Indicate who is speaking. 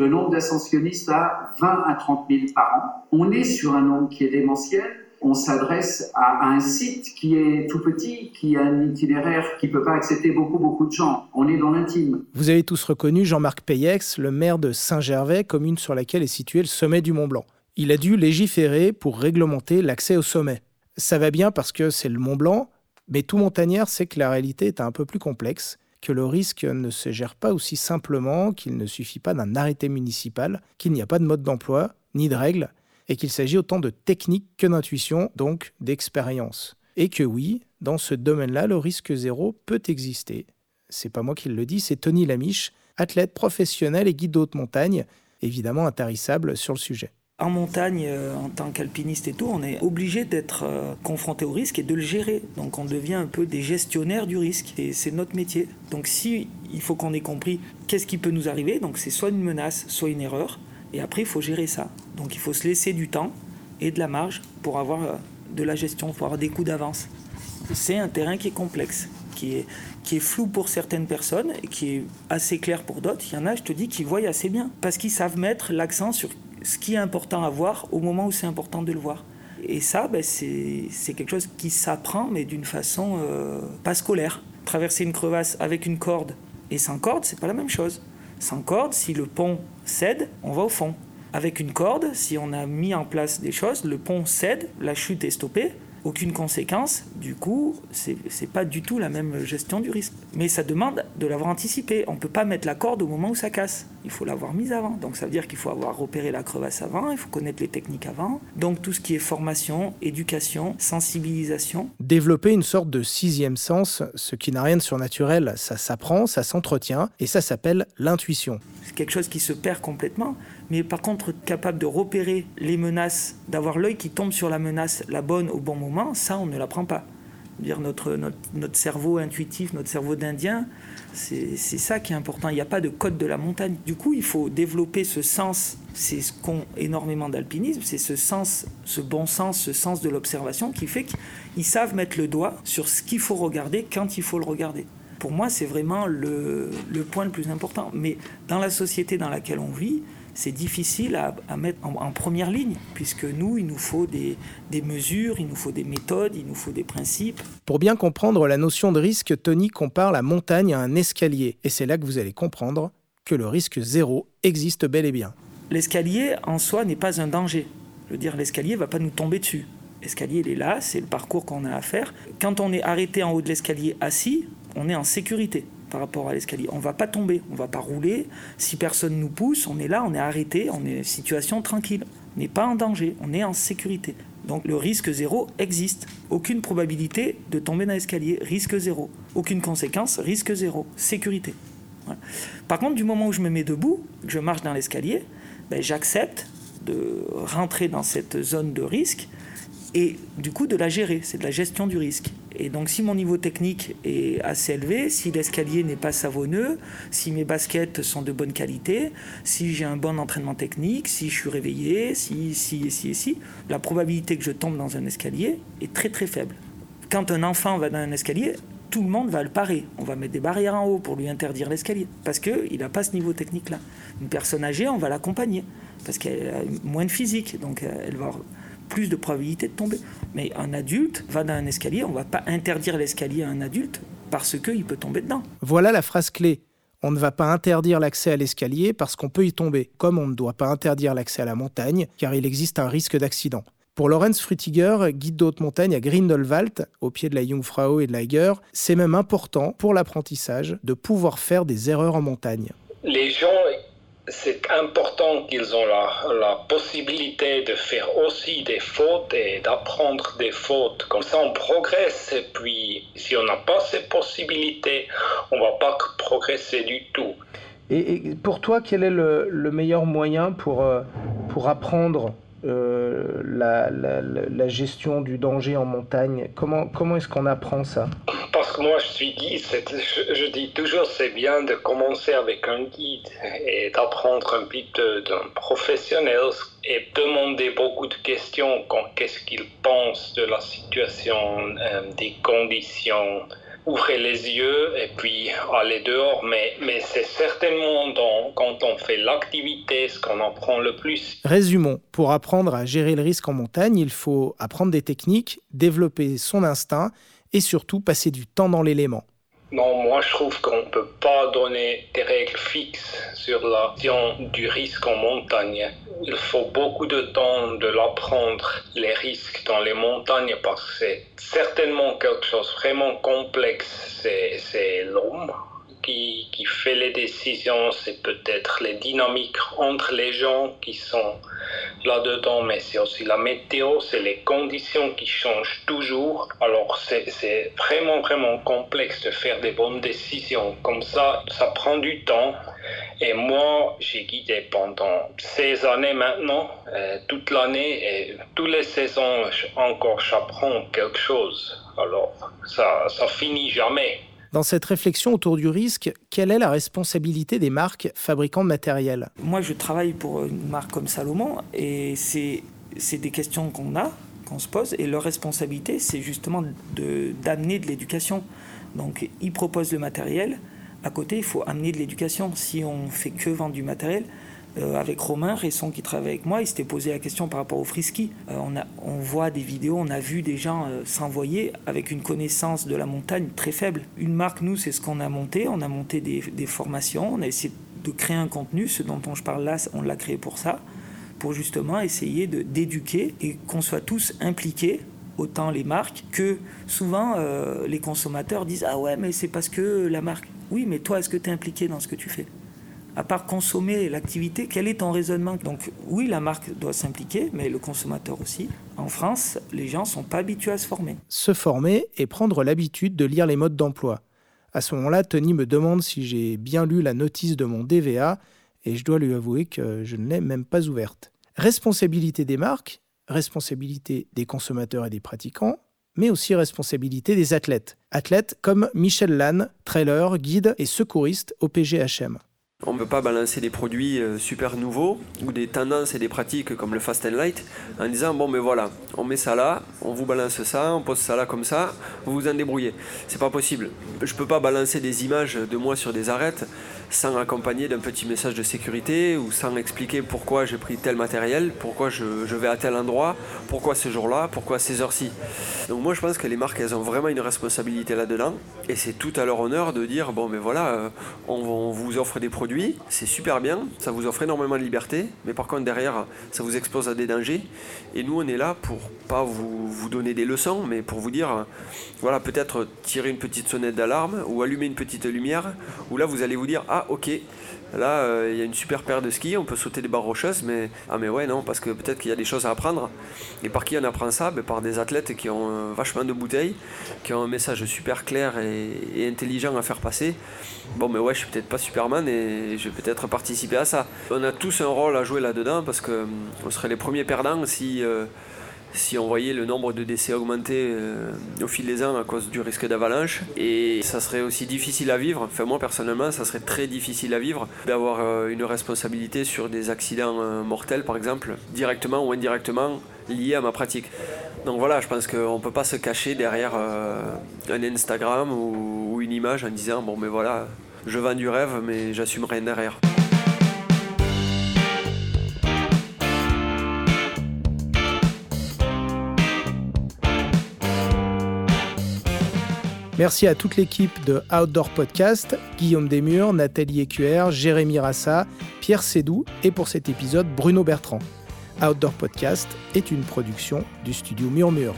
Speaker 1: le nombre d'ascensionnistes à 20 à 30 000 par an. On est sur un nombre qui est démentiel. On s'adresse à, un site qui est tout petit, qui a un itinéraire qui ne peut pas accepter beaucoup, beaucoup de gens. On est dans l'intime.
Speaker 2: Vous avez tous reconnu Jean-Marc Payex, le maire de Saint-Gervais, commune sur laquelle est situé le sommet du Mont Blanc. Il a dû légiférer pour réglementer l'accès au sommet. Ça va bien parce que c'est le Mont Blanc, mais tout montagnard sait que la réalité est un peu plus complexe que le risque ne se gère pas aussi simplement, qu'il ne suffit pas d'un arrêté municipal, qu'il n'y a pas de mode d'emploi, ni de règles, et qu'il s'agit autant de technique que d'intuition, donc d'expérience. Et que oui, dans ce domaine-là, le risque zéro peut exister. C'est pas moi qui le dis, c'est Tony Lamiche, athlète professionnel et guide haute montagne, évidemment intarissable sur le sujet
Speaker 3: en montagne, euh, en tant qu'alpiniste et tout, on est obligé d'être euh, confronté au risque et de le gérer. Donc on devient un peu des gestionnaires du risque et c'est notre métier. Donc si il faut qu'on ait compris qu'est-ce qui peut nous arriver, donc c'est soit une menace, soit une erreur, et après il faut gérer ça. Donc il faut se laisser du temps et de la marge pour avoir euh, de la gestion, pour avoir des coups d'avance. C'est un terrain qui est complexe, qui est, qui est flou pour certaines personnes et qui est assez clair pour d'autres. Il y en a, je te dis, qui voient assez bien parce qu'ils savent mettre l'accent sur ce qui est important à voir au moment où c'est important de le voir. Et ça, ben, c'est quelque chose qui s'apprend, mais d'une façon euh, pas scolaire. Traverser une crevasse avec une corde et sans corde, c'est pas la même chose. Sans corde, si le pont cède, on va au fond. Avec une corde, si on a mis en place des choses, le pont cède, la chute est stoppée, aucune conséquence. Du coup, c'est n'est pas du tout la même gestion du risque. Mais ça demande de l'avoir anticipé. On ne peut pas mettre la corde au moment où ça casse. Il faut l'avoir mise avant. Donc ça veut dire qu'il faut avoir repéré la crevasse avant, il faut connaître les techniques avant. Donc tout ce qui est formation, éducation, sensibilisation.
Speaker 2: Développer une sorte de sixième sens, ce qui n'a rien de surnaturel, ça s'apprend, ça s'entretient, et ça s'appelle l'intuition.
Speaker 3: C'est quelque chose qui se perd complètement mais par contre capable de repérer les menaces, d'avoir l'œil qui tombe sur la menace, la bonne au bon moment, ça on ne l'apprend pas. Notre, cerveau intuitif, notre cerveau d'Indien, c'est ça qui est important. Il n'y a pas de code de la montagne. Du coup, il faut développer ce sens. C'est ce qu'ont énormément d'alpinisme, c'est ce sens, ce bon sens, ce sens de l'observation qui fait qu'ils savent mettre le doigt sur ce qu'il faut regarder quand il faut le regarder. Pour moi, c'est vraiment le point le plus important. Mais dans la société dans laquelle on vit, c'est difficile à, mettre en, première ligne, puisque nous, il nous faut des, mesures, il nous faut des méthodes, il nous faut des principes.
Speaker 2: Pour bien comprendre la notion de risque, Tony compare la montagne à un escalier, et c'est là que vous allez comprendre que le risque zéro existe bel et bien.
Speaker 3: L'escalier en soi n'est pas un danger. Je veux dire, l'escalier ne va pas nous tomber dessus. L'escalier, il est là, c'est le parcours qu'on a à faire. Quand on est arrêté en haut de l'escalier assis, on est en sécurité par rapport à l'escalier. On va pas tomber, on va pas rouler. Si personne nous pousse, on est là, on est arrêté, on est en situation tranquille. On n'est pas en danger, on est en sécurité. Donc le risque zéro existe. Aucune probabilité de tomber dans l'escalier, risque zéro. Aucune conséquence, risque zéro. Sécurité. Par contre, du moment où je me mets debout, que je marche dans l'escalier, ben, j'accepte de rentrer dans cette zone de risque et du coup de la gérer. C'est de la gestion du risque. Et donc si mon niveau technique est assez élevé, si l'escalier n'est pas savonneux, si mes baskets sont de bonne qualité, si j'ai un bon entraînement technique, si je suis réveillé, si, si, si, si, la probabilité que je tombe dans un escalier est très très faible. Quand un enfant va dans un escalier, tout le monde va le parer. On va mettre des barrières en haut pour lui interdire l'escalier, parce qu'il n'a pas ce niveau technique-là. Une personne âgée, on va l'accompagner, parce qu'elle a moins de physique, donc euh, elle va plus de probabilité de tomber. Mais un adulte va dans un escalier, on ne va pas interdire l'escalier à un adulte parce qu'il peut tomber dedans.
Speaker 2: Voilà la phrase clé. On ne va pas interdire l'accès à l'escalier parce qu'on peut y tomber, comme on ne doit pas interdire l'accès à la montagne, car il existe un risque d'accident. Pour Lorenz Frutiger, guide d'haute montagne à Grindelwald, au pied de la Jungfrau et de l'Eiger, c'est même important pour l'apprentissage de pouvoir faire des erreurs en montagne.
Speaker 4: Les gens c'est important qu'ils ont la, possibilité de faire aussi des fautes et d'apprendre des fautes. Comme ça, on progresse. Et puis, si on n'a pas ces possibilités, on ne va pas progresser du tout.
Speaker 2: Et, pour toi, quel est le, meilleur moyen pour, euh, pour apprendre euh, la, la, gestion du danger en montagne? Comment, comment est-ce qu'on apprend ça?
Speaker 4: Parce que moi, je suis guide. Je, dis toujours c'est bien de commencer avec un guide et d'apprendre un peu d'un professionnel et demander beaucoup de questions. Qu'est-ce qu'il pense de la situation, euh, des conditions ouvrir les yeux et puis aller dehors. Mais, mais c'est certainement quand on fait l'activité ce qu'on en prend le plus.
Speaker 2: Résumons, pour apprendre à gérer le risque en montagne, il faut apprendre des techniques, développer son instinct et surtout passer du temps dans l'élément.
Speaker 4: Non, moi je trouve qu'on ne peut pas donner des règles fixes sur la gestion du risque en montagne. Il faut beaucoup de temps de l'apprendre, les risques dans les montagnes, parce que c'est certainement quelque chose vraiment complexe. C'est l'homme qui, fait les décisions, c'est peut-être les dynamiques entre les gens qui sont là-dedans, mais c'est aussi la météo, c'est les conditions qui changent toujours. Alors c'est vraiment, vraiment complexe de faire des bonnes décisions. Comme ça, ça prend du temps. Et moi, j'ai guidé pendant 16 années maintenant, euh, toute l'année, et toutes les saisons, encore j'apprends quelque chose. Alors ça, ça finit jamais.
Speaker 2: Dans cette réflexion autour du risque, quelle est la responsabilité des marques fabricants de matériel?
Speaker 3: Moi, je travaille pour une marque comme Salomon et c'est des questions qu'on a, qu'on se pose, et leur responsabilité, c'est justement d'amener de, de l'éducation. Donc, ils proposent le matériel. À côté, il faut amener de l'éducation. Si on fait que vendre du matériel, euh, avec Romain Resson qui travaille avec moi, il s'était posé la question par rapport au frisky. Euh, on, voit des vidéos, on a vu des gens euh, s'envoyer avec une connaissance de la montagne très faible. Une marque, nous, c'est ce qu'on a monté. On a monté des, formations, on a essayé de créer un contenu. Ce dont je parle là, on l'a créé pour ça, pour justement essayer d'éduquer et qu'on soit tous impliqués autant les marques que souvent les consommateurs disent ah ouais mais c'est parce que la marque oui mais toi est-ce que tu es impliqué dans ce que tu fais? À part consommer l'activité, quel est ton raisonnement Donc oui, la marque doit s'impliquer, mais le consommateur aussi. En France, les gens ne sont pas habitués à se former.
Speaker 2: Se former et prendre l'habitude de lire les modes d'emploi. À ce moment-là, Tony me demande si j'ai bien lu la notice de mon DVA, et je dois lui avouer que je ne l'ai même pas ouverte. Responsabilité des marques, responsabilité des consommateurs et des pratiquants, mais aussi responsabilité des athlètes. Athlètes comme Michel Lannes, trailer, guide et secouriste au PGHM.
Speaker 5: On ne peut pas balancer des produits euh, super nouveaux ou des tendances et des pratiques comme le fast and light en disant bon mais voilà, on met ça là, on vous balance ça, on pose ça là comme ça, vous vous en débrouillez. C'est pas possible. Je peux pas balancer des images de moi sur des arêtes sans accompagner d'un petit message de sécurité ou sans expliquer pourquoi j'ai pris tel matériel, pourquoi je, vais à tel endroit, pourquoi ce jour-là, pourquoi ces heures-ci. Donc moi je pense que les marques elles ont vraiment une responsabilité là-dedans et c'est tout à leur honneur de dire bon mais voilà, euh, on, vous offre des produits, c'est super bien, ça vous offre énormément de liberté, mais par contre derrière ça vous expose à des dangers et nous on est là pour pas vous, vous donner des leçons mais pour vous dire voilà peut-être tirer une petite sonnette d'alarme ou allumer une petite lumière où là vous allez vous dire ah ok, là euh, il y a une super paire de skis, on peut sauter des barres rocheuses, mais ah mais ouais non, parce que peut-être qu'il y a des choses à apprendre. Et par qui on apprend ça? Ben, Par des athlètes qui ont euh, vachement de bouteilles, qui ont un message super clair et, intelligent à faire passer. Bon mais ouais, je suis peut-être pas Superman et je vais peut-être participer à ça. On a tous un rôle à jouer là-dedans parce que hum, serait les premiers perdants si euh, si on voyait le nombre de décès augmenter euh, au fil des ans à cause du risque d'avalanche. Et ça serait aussi difficile à vivre, enfin moi personnellement, ça serait très difficile à vivre d'avoir euh, une responsabilité sur des accidents mortels par exemple, directement ou indirectement liés à ma pratique. Donc voilà, je pense qu'on ne peut pas se cacher derrière un Instagram ou, ou une image en disant bon mais voilà, je vends du rêve mais j'assume rien derrière.
Speaker 2: Merci à toute l'équipe de Outdoor Podcast, Guillaume Desmurs, Nathalie Écuer, Jérémy Rassa, Pierre Sédou et pour cet épisode Bruno Bertrand. Outdoor Podcast est une production du studio Murmure.